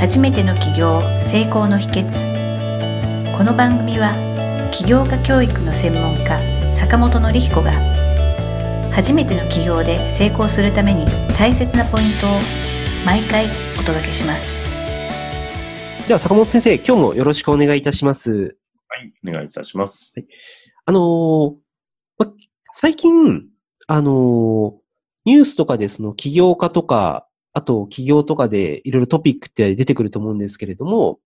初めての起業成功の秘訣この番組は起業家教育の専門家坂本典彦が初めての起業で成功するために大切なポイントを毎回お届けしますでは坂本先生、今日もよろしくお願いいたします。はい、お願いいたします。あのーま、最近、あのーニュースとかでその起業家とか、あと企業とかでいろいろトピックって出てくると思うんですけれども、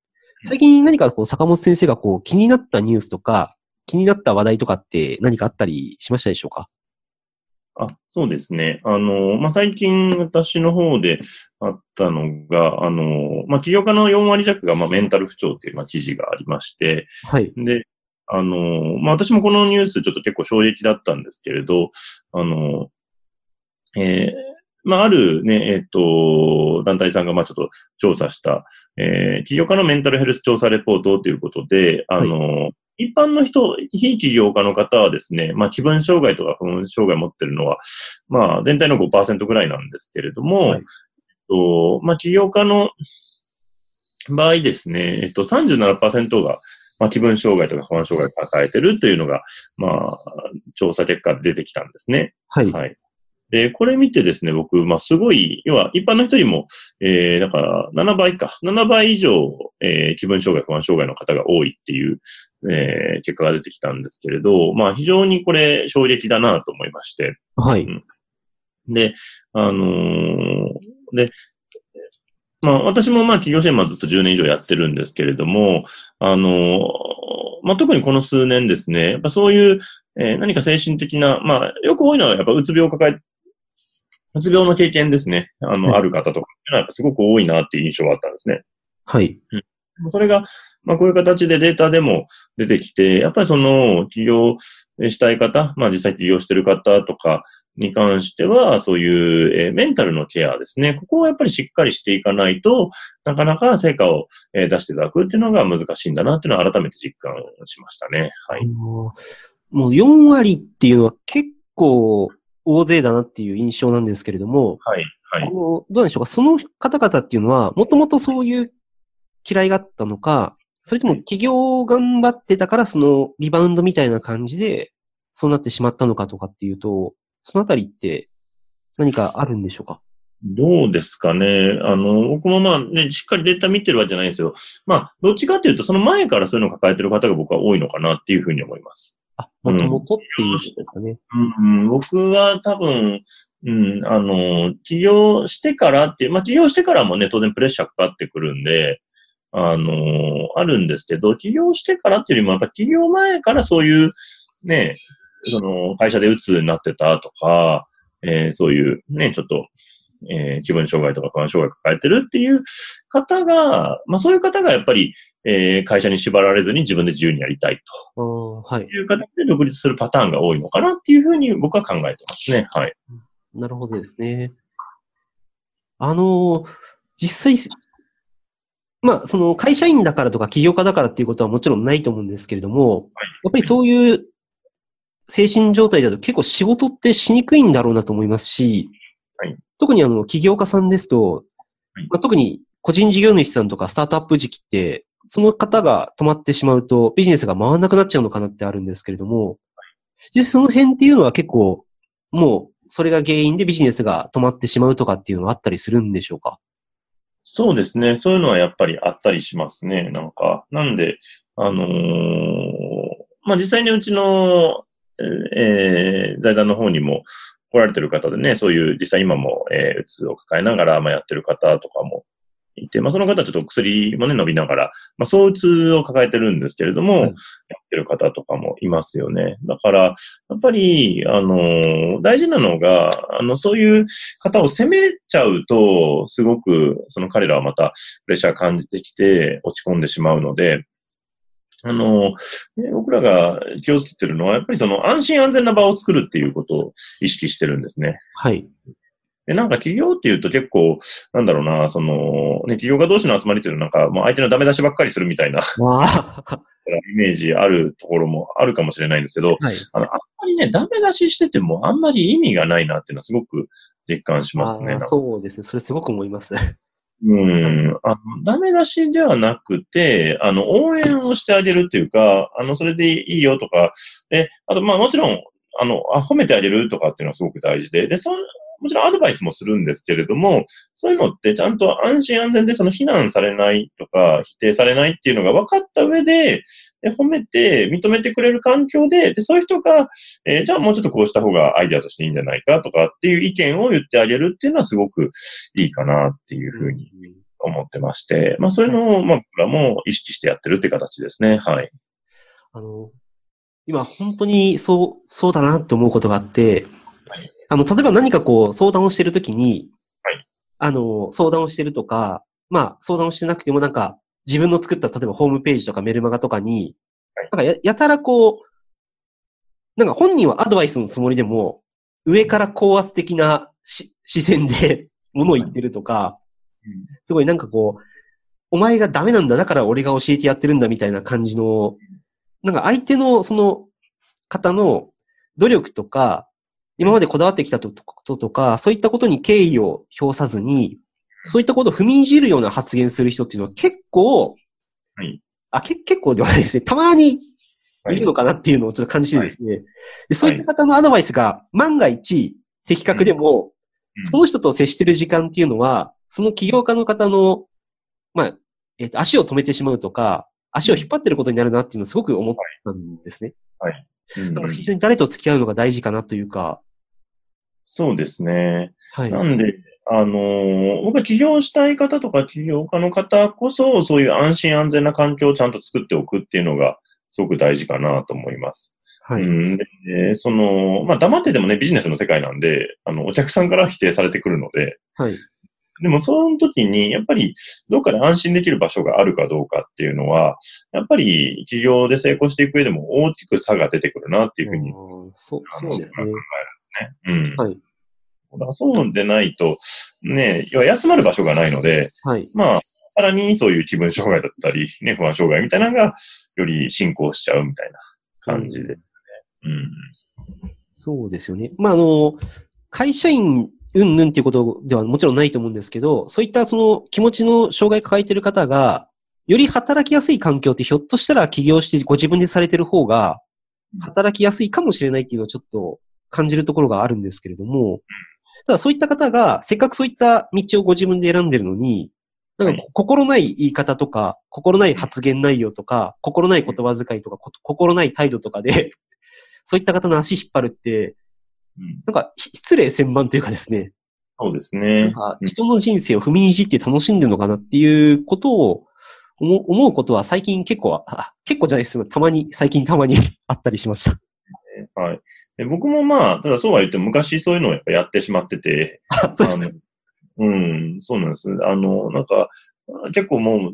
最近何かこう坂本先生がこう気になったニュースとか、気になった話題とかって何かあったりしましたでしょうか？あ、そうですね。あの、まあ、最近私の方であったのが、あの、まあ、起業家の4割弱が、まあ、メンタル不調っていう、まあ、記事がありまして、はい。で、あの、まあ、私もこのニュースちょっと結構衝撃だったんですけれど、あの、えーまあ、あるね、えっ、と、団体さんが、まあ、ちょっと調査した、えー起業家のメンタルヘルス調査レポートということで、あの、一般の人、非起業家の方はですね、まあ、気分障害とか不安障害を持ってるのは、まあ、全体の5%ぐらいなんですけれども、はいえっと、まあ、起業家の場合ですね、えっと、37%が、まあ、気分障害とか不安障害を抱えてるというのが、まあ、調査結果で出てきたんですね。はい。はい。で、これ見てですね、僕、まあ、すごい、要は、一般の人よりも、えー、だから、7倍か。7倍以上、えー、気分障害、不安障害の方が多いっていう、えー、結果が出てきたんですけれど、まあ、非常にこれ、衝撃だなと思いまして。はい。で、あのーで、まあ、私もまあ、企業支援まあずっと10年以上やってるんですけれども、あのーまあ、特にこの数年ですね、やっぱそういう、えー何か精神的な、まあ、よく多いのはやっぱうつ病を抱え、うつ病の経験ですね、あの、はいある方とかっていうのはやっぱすごく多いなっていう印象があったんですね。はい。それが、まあ、こういう形でデータでも出てきて、やっぱりその、起業したい方、まあ、実際起業してる方とかに関しては、そういう、えーメンタルのケアですね。ここをやっぱりしっかりしていかないと、なかなか成果を、えー出していただくっていうのが難しいんだなっていうのは改めて実感しましたね。はい。もう4割っていうのは結構大勢だなっていう印象なんですけれども、はい。はい。あの、どうなんでしょうか？その方々っていうのは、もともとそういう嫌いがあったのか、それとも起業を頑張ってたからそのリバウンドみたいな感じで、そうなってしまったのかとかっていうと、そのあたりって何かあるんでしょうか？どうですかね？あの、僕もまあね、しっかりデータ見てるわけじゃないんですよ。まあ、どっちかというと、その前からそういうのを抱えてる方が僕は多いのかなっていうふうに思います。あ、もともとっていうことですかね。うん、僕は多分、うん、あの、起業してからっていう、まあ、起業してからもね、当然プレッシャーかかってくるんで、あの、あるんですけど、起業してからっていうよりも、やっぱ起業前からそういう、ね、その、会社で鬱になってたとか、えーそういう、ね、ちょっと、えー気分障害とか不安障害抱えてるっていう方が、まあそういう方がやっぱり、えー会社に縛られずに自分で自由にやりたいああはい。という形で独立するパターンが多いのかなっていうふうに僕は考えてますね。はい。なるほどですね。あの、実際、まあ、その会社員だからとか起業家だからっていうことはもちろんないと思うんですけれども、やっぱりそういう精神状態だと結構仕事ってしにくいんだろうなと思いますし、はい特にあの、起業家さんですと、はいまあ、特に個人事業主さんとかスタートアップ時期って、その方が止まってしまうとビジネスが回らなくなっちゃうのかなってあるんですけれども、実際その辺っていうのは結構、もうそれが原因でビジネスが止まってしまうとかっていうのはあったりするんでしょうか？そうですね。そういうのはやっぱりあったりしますね。なんか、なんで、あのーまあ、実際にうちの、えー財団の方にも来られてる方でね、そういう実際今も、えーうつを抱えながら、まあ、やってる方とかもいて、まあ、その方はちょっと薬もね、伸びながら、まあ、そううつを抱えてるんですけれども、はいやってる方とかもいますよね。だから、やっぱり、あの、大事なのが、あの、そういう方を責めちゃうと、すごく、その彼らはまたプレッシャー感じてきて落ち込んでしまうので、あの、ね僕らが気をつけてるのは、やっぱりその安心安全な場を作るっていうことを意識してるんですね。はい。で、なんか企業っていうと結構、なんだろうな、その、ね、企業家同士の集まりっていうのはなんか、もう相手のダメ出しばっかりするみたいな まあ、イメージあるところもあるかもしれないんですけど、はい。あの、あんまりね、ダメ出ししててもあんまり意味がないなっていうのはすごく実感しますね。そうですね。それすごく思います。うん。あの、ダメ出しではなくて、あの、応援をしてあげるっていうか、あの、それでいいよとか、で、あと、まあもちろん、あの、あ、褒めてあげるとかっていうのはすごく大事で、で、そのもちろんアドバイスもするんですけれども、そういうのってちゃんと安心安全でその非難されないとか否定されないっていうのが分かった上で、で褒めて認めてくれる環境で、でそういう人が、えーじゃあもうちょっとこうした方がアイデアとしていいんじゃないかとかっていう意見を言ってあげるっていうのはすごくいいかなっていうふうに思ってまして、まあそういうのを、まあ僕らも意識してやってるって形ですね。はい。あの、今本当にそう、そうだなって思うことがあって、はいあの、例えば何かこう相談をしてるときに、はい。あの、相談をしてるとか、まあ相談をしてなくてもなんか自分の作った例えばホームページとかメルマガとかに、はい。なんかややたらこう、なんか本人はアドバイスのつもりでも、上から高圧的なし視線で 物を言ってるとか、すごいなんかこう、お前がダメなんだ、だから俺が教えてやってるんだみたいな感じの、なんか相手のその方の努力とか、今までこだわってきたこととか、そういったことに敬意を表さずに、そういったことを踏みにじるような発言する人っていうのは結構、はい。あ、け結構ではないですね。たまにはい。いるのかなっていうのをちょっと感じてですね。でそういった方のアドバイスが万が一的確でも、うん。その人と接してる時間っていうのは、その起業家の方の、まあ、えっ、と、足を止めてしまうとか、足を引っ張ってることになるなっていうのをすごく思ったんですね。うん。なん。か非常に誰と付き合うのが大事かなというか、そうですね。はい。なんで、あのー僕は起業したい方とか起業家の方こそ、そういう安心安全な環境をちゃんと作っておくっていうのが、すごく大事かなと思います。はい。うんでその、まあ、黙っててもね、ビジネスの世界なんで、あの、お客さんからは否定されてくるので、はい。でも、その時に、やっぱり、どっかで安心できる場所があるかどうかっていうのは、やっぱり、起業で成功していく上でも大きく差が出てくるなっていうふうにうんそう、そうですねね。うん。はい。だからそうでないと、ね、要は休まる場所がないので、はい。まあ、さらにそういう気分障害だったり、ね、不安障害みたいなのが、より進行しちゃうみたいな感じで。うん。そうですよね。まあ、あの、会社員うんぬんっていうことではもちろんないと思うんですけど、そういったその気持ちの障害抱えてる方が、より働きやすい環境ってひょっとしたら起業してご自分でされてる方が、働きやすいかもしれないっていうのをちょっと感じるところがあるんですけれども、ただそういった方が、せっかくそういった道をご自分で選んでるのに、なんかは心ない言い方とか、心ない発言内容とか、心ない言葉遣いとか、こ心ない態度とかで、そういった方の足引っ張るって、うん。なんかひ失礼千万というかですね、そうですなんね。か人の人生を踏みにじって楽しんでるのかなっていうことを思うことは最近結構、あ結構じゃないです。たまに、最近たまに あったりしました。はい。で僕もまあ、ただそうは言っても昔そういうのをやっぱやってしまってて、あそうですね。うん、そうなんです。あの、なんか、結構もう、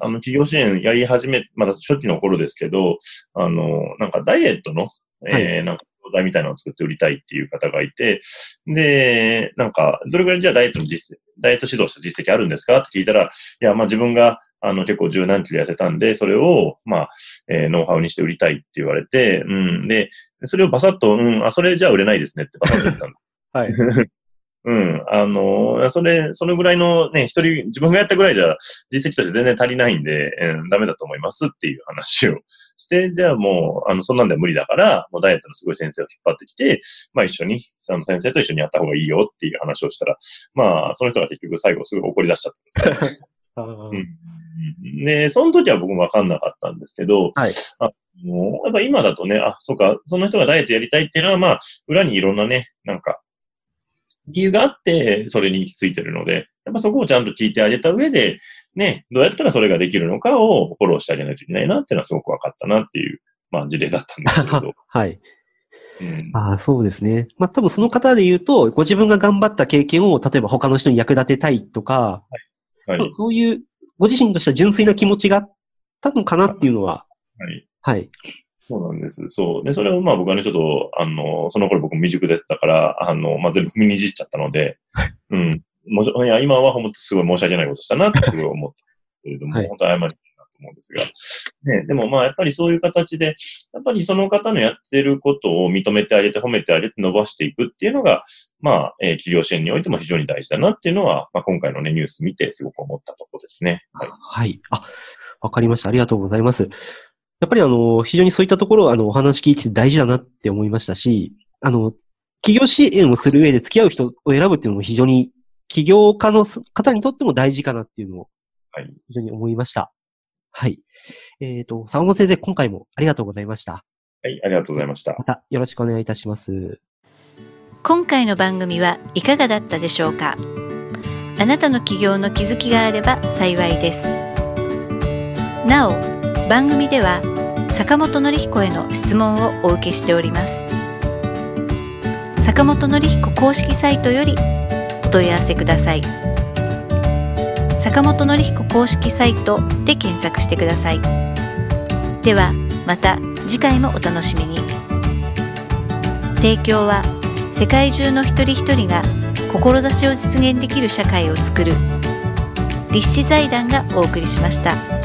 あの、企業支援やり始め、まだ初期の頃ですけど、あの、なんかダイエットの、えーなんか、教材みたいなのを作って売りたいっていう方がいて、で、なんか、どれぐらいじゃあダイエットの実績、ダイエット指導した実績あるんですかって聞いたら、いや、まあ自分が、あの、結構十何キロ痩せたんで、それを、まあ、えーノウハウにして売りたいって言われて、うん、で、それをバサッと、うん、あ、それじゃあ売れないですねってバサッと言ったんですはい。うん。あの、それ、そのぐらいのね、一人、自分がやったぐらいじゃ実績として全然足りないんで、うん、ダメだと思いますっていう話をして、じゃあもう、あの、そんなんでは無理だから、もうダイエットのすごい先生を引っ張ってきて、まあ一緒に、その先生と一緒にやった方がいいよっていう話をしたら、まあ、その人が結局最後すぐ怒り出しちゃったんですね。うん。で、その時は僕もわかんなかったんですけど、はいあもうやっぱ今だとね、あ、そうか、その人がダイエットやりたいっていうのは、まあ、裏にいろんなね、なんか、理由があって、それに行き着いてるので、やっぱそこをちゃんと聞いてあげた上で、ね、どうやったらそれができるのかをフォローしてあげないといけないなっていうのはすごく分かったなっていう、まあ事例だったんですけれど。はい。うん、ああ、そうですね。まあ多分その方で言うと、ご自分が頑張った経験を、例えば他の人に役立てたいとか、はい。そういう、ご自身とした純粋な気持ちがあったのかなっていうのは、はい。はい。そうなんです。そう。で、それをまあ僕はね、ちょっと、あの、その頃僕未熟だったから、あの、まあ全部踏みにじっちゃったので、うん。もしいや、今は本当すごい申し訳ないことしたなってすごい思ったけれども、はい本当謝りたいなと思うんですが。ね、でもまあやっぱりそういう形で、やっぱりその方のやってることを認めてあげて、褒めてあげて伸ばしていくっていうのが、まあ、えー、企業支援においても非常に大事だなっていうのは、まあ今回のね、ニュース見てすごく思ったところですね。はい。はい。あ、わかりました。ありがとうございます。やっぱりあの、非常にそういったところ、あの、お話聞いてて大事だなって思いましたし、あの、企業支援をする上で付き合う人を選ぶっていうのも非常に、起業家の方にとっても大事かなっていうのを、はい。非常に思いました。はい。えっ、ー、と、坂本先生、今回もありがとうございました。はい、ありがとうございました。またよろしくお願いいたします。今回の番組はいかがだったでしょうか？あなたの起業の気づきがあれば幸いです。なお、番組では坂本典彦への質問をお受けしております。坂本典彦公式サイトよりお問い合わせください。坂本典彦公式サイトで検索してください。ではまた次回もお楽しみに。提供は世界中の一人一人が志を実現できる社会をつくる立志財団がお送りしました。